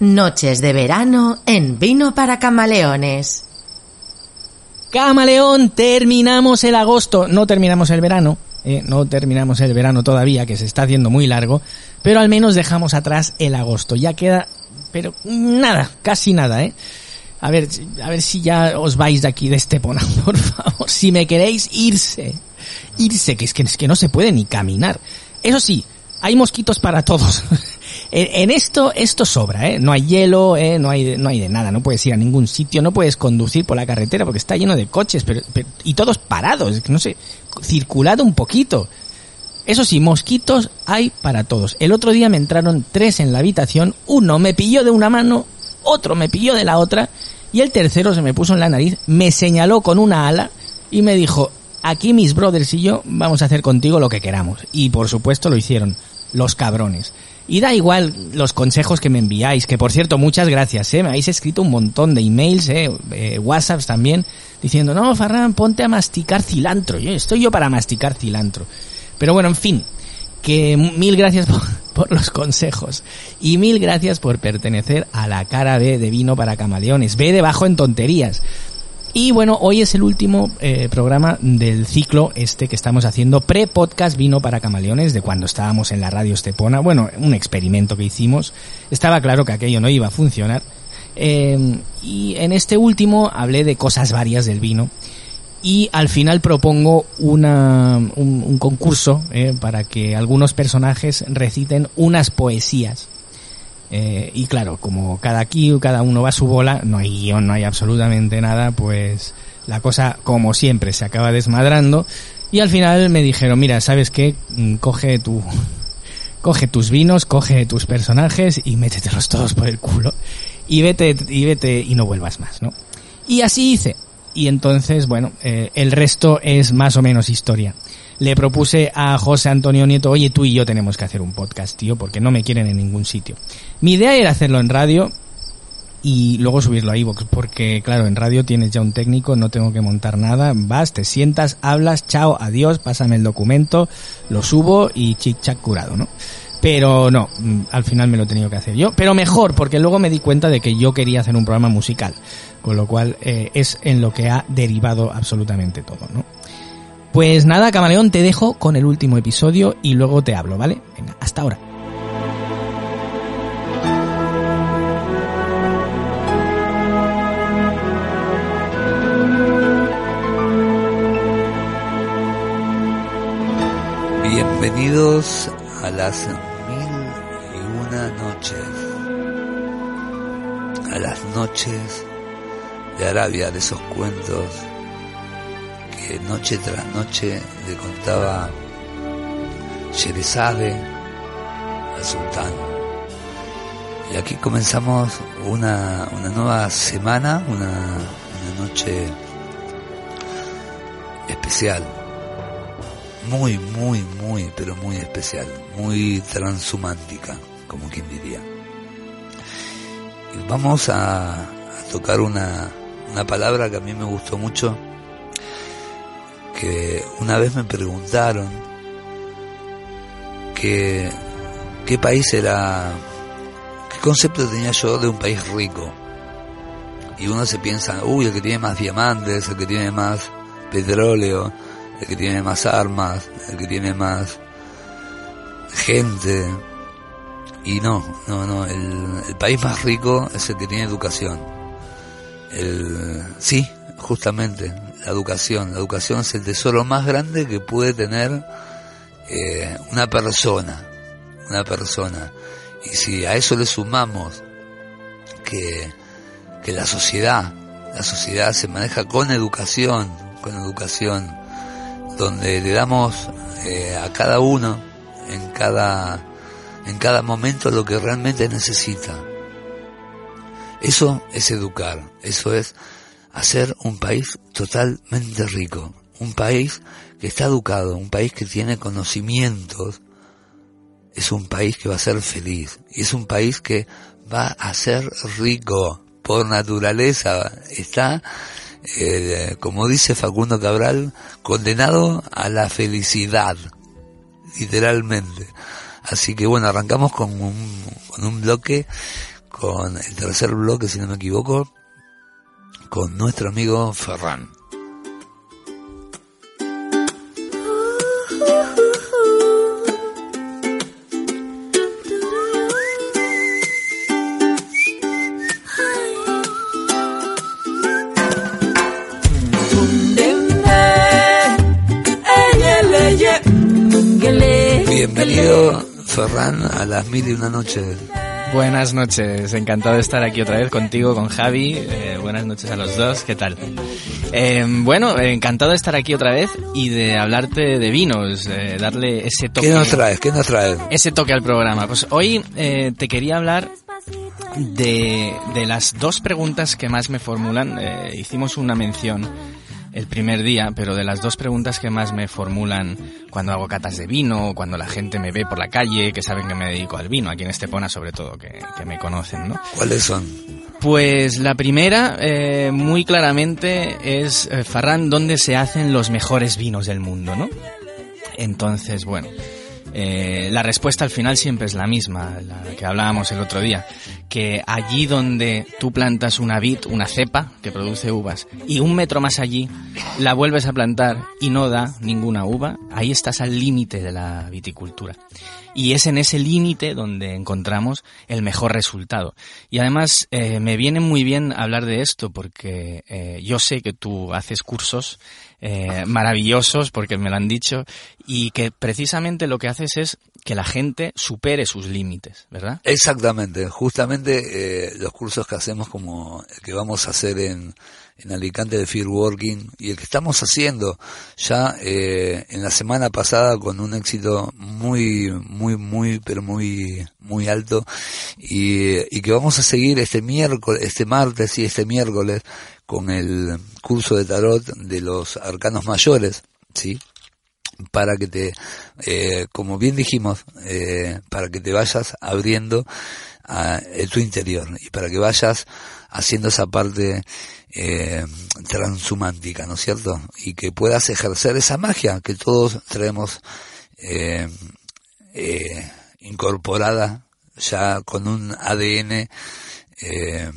Noches de verano en vino para camaleones. Camaleón, terminamos el agosto. No terminamos el verano, eh, no terminamos el verano todavía, que se está haciendo muy largo, pero al menos dejamos atrás el agosto. Ya queda, pero nada, casi nada, ¿eh? A ver, a ver si ya os vais de aquí de Estepona, por favor. Si me queréis irse, irse, que es que, es que no se puede ni caminar. Eso sí, hay mosquitos para todos. en, esto, esto sobra, ¿eh? No hay hielo, ¿eh? No hay, no hay de nada, no puedes ir a ningún sitio, no puedes conducir por la carretera porque está lleno de coches, y todos parados, no sé, circulado un poquito. Eso sí, mosquitos hay para todos. El otro día me entraron tres en la habitación, uno me pilló de una mano, otro me pilló de la otra, y el tercero se me puso en la nariz, me señaló con una ala y me dijo, aquí mis brothers y yo vamos a hacer contigo lo que queramos. Y por supuesto lo hicieron, los cabrones. Y da igual los consejos que me enviáis, que por cierto, muchas gracias, ¿eh? Me habéis escrito un montón de emails, ¿eh? eh WhatsApps también, diciendo, no, Farran, ponte a masticar cilantro. Yo estoy yo para masticar cilantro. Pero bueno, en fin, que mil gracias por, los consejos y mil gracias por pertenecer a la cara B de vino para camaleones. Ve debajo en tonterías. Y bueno, hoy es el último eh, programa del ciclo este que estamos haciendo pre-podcast Vino para Camaleones de cuando estábamos en la radio Estepona. Bueno, un experimento que hicimos. Estaba claro que aquello no iba a funcionar. Eh, y en este último hablé de cosas varias del vino. Y al final propongo una, un, concurso eh, para que algunos personajes reciten unas poesías eh, y claro, como cada aquí, cada uno va a su bola, no hay guion, no hay absolutamente nada, pues la cosa, como siempre, se acaba desmadrando. Y al final me dijeron, mira, ¿sabes qué? Mm, coge tu, coge tus vinos, coge tus personajes y métetelos todos por el culo. Y vete, y vete, y no vuelvas más, ¿no? Y así hice. Y entonces, bueno, eh, el resto es más o menos historia le propuse a José Antonio Nieto, oye, tú y yo tenemos que hacer un podcast, tío, porque no me quieren en ningún sitio. Mi idea era hacerlo en radio y luego subirlo a iVoox, porque claro, en radio tienes ya un técnico, no tengo que montar nada, vas, te sientas, hablas, chao, adiós, pásame el documento, lo subo y chic chac curado, ¿no? Pero no, mm, al final me lo he tenido que hacer yo. Pero mejor, porque luego me di cuenta de que yo quería hacer un programa musical. Con lo cual eh, es en lo que ha derivado absolutamente todo, ¿no? Pues nada, camaleón, te dejo con el último episodio y luego te hablo, ¿vale? Venga, hasta ahora. Bienvenidos a las noches de Arabia, de esos cuentos noche tras noche le contaba Sherezade al sultán. Y aquí comenzamos una, una nueva semana, una, una noche especial. Muy, muy, muy, pero muy especial. Muy transhumántica, como quien diría. Vamos a, a tocar una, una palabra que a mí me gustó mucho que una vez me preguntaron que, qué país era, qué concepto tenía yo de un país rico. Y uno se piensa, uy, el que tiene más diamantes, el que tiene más petróleo, el que tiene más armas, el que tiene más gente. Y no, no, no, el, el país más rico es el que tiene educación. El, sí, justamente, la educación. La educación es el tesoro más grande que puede tener eh, una persona, una persona. Y si a eso le sumamos que, que la sociedad, la sociedad se maneja con educación, con educación, donde le damos eh, a cada uno en cada en cada momento lo que realmente necesita. Eso es educar, eso es hacer un país totalmente rico, un país que está educado, un país que tiene conocimientos, es un país que va a ser feliz, es un país que va a ser rico por naturaleza, está, eh, como dice Facundo Cabral, condenado a la felicidad, literalmente. Así que bueno, arrancamos con un, con un bloque con el tercer bloque, si no me equivoco, con nuestro amigo Ferran. Bienvenido, Ferran, a las mil y una noches. Buenas noches, encantado de estar aquí otra vez contigo, con Javi. Eh, buenas noches a los dos, ¿qué tal? Eh, bueno, encantado de estar aquí otra vez y de hablarte de vinos, darle ese toque. ¿Qué nos traes? ¿Qué nos traes? Ese toque al programa. Pues hoy eh, te quería hablar de, de, las dos preguntas que más me formulan. hicimos una mención el primer día, pero de las dos preguntas que más me formulan cuando hago catas de vino, cuando la gente me ve por la calle, que saben que me dedico al vino, aquí en Estepona sobre todo, que, me conocen, ¿no? ¿Cuáles son? Pues la primera, eh, muy claramente, es, eh, Farran, ¿dónde se hacen los mejores vinos del mundo, no? Entonces, bueno, eh, la respuesta al final siempre es la misma, la que hablábamos el otro día, que allí donde tú plantas una vid, una cepa que produce uvas, y un metro más allí la vuelves a plantar y no da ninguna uva, ahí estás al límite de la viticultura. Y es en ese límite donde encontramos el mejor resultado. Y además eh, me viene muy bien hablar de esto porque eh, yo sé que tú haces cursos maravillosos, porque me lo han dicho, y que precisamente lo que haces es que la gente supere sus límites, ¿verdad? Exactamente, justamente eh, los cursos que hacemos como el que vamos a hacer en, en Alicante de Field Working y el que estamos haciendo ya eh, en la semana pasada con un éxito muy, muy, muy, pero muy, muy alto y, y que vamos a seguir este miércoles, este martes y este miércoles con el curso de tarot de los arcanos mayores, ¿sí? Para que te, eh, como bien dijimos, eh, para que te vayas abriendo a, tu interior y para que vayas haciendo esa parte eh, transhumántica, ¿no es cierto? Y que puedas ejercer esa magia que todos traemos eh, eh, incorporada ya con un ADN eh,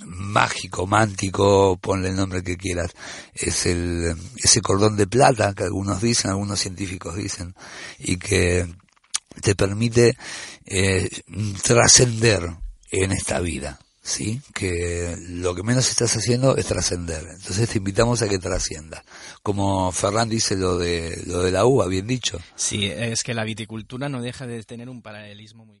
mágico, mántico, ponle el nombre que quieras, es el, ese cordón de plata que algunos dicen, algunos científicos dicen, y que te permite eh, trascender en esta vida, ¿sí? Que lo que menos estás haciendo es trascender. Entonces te invitamos a que trascienda. Como Ferran dice lo de, lo de la uva, bien dicho. Sí, es que la viticultura no deja de tener un paralelismo muy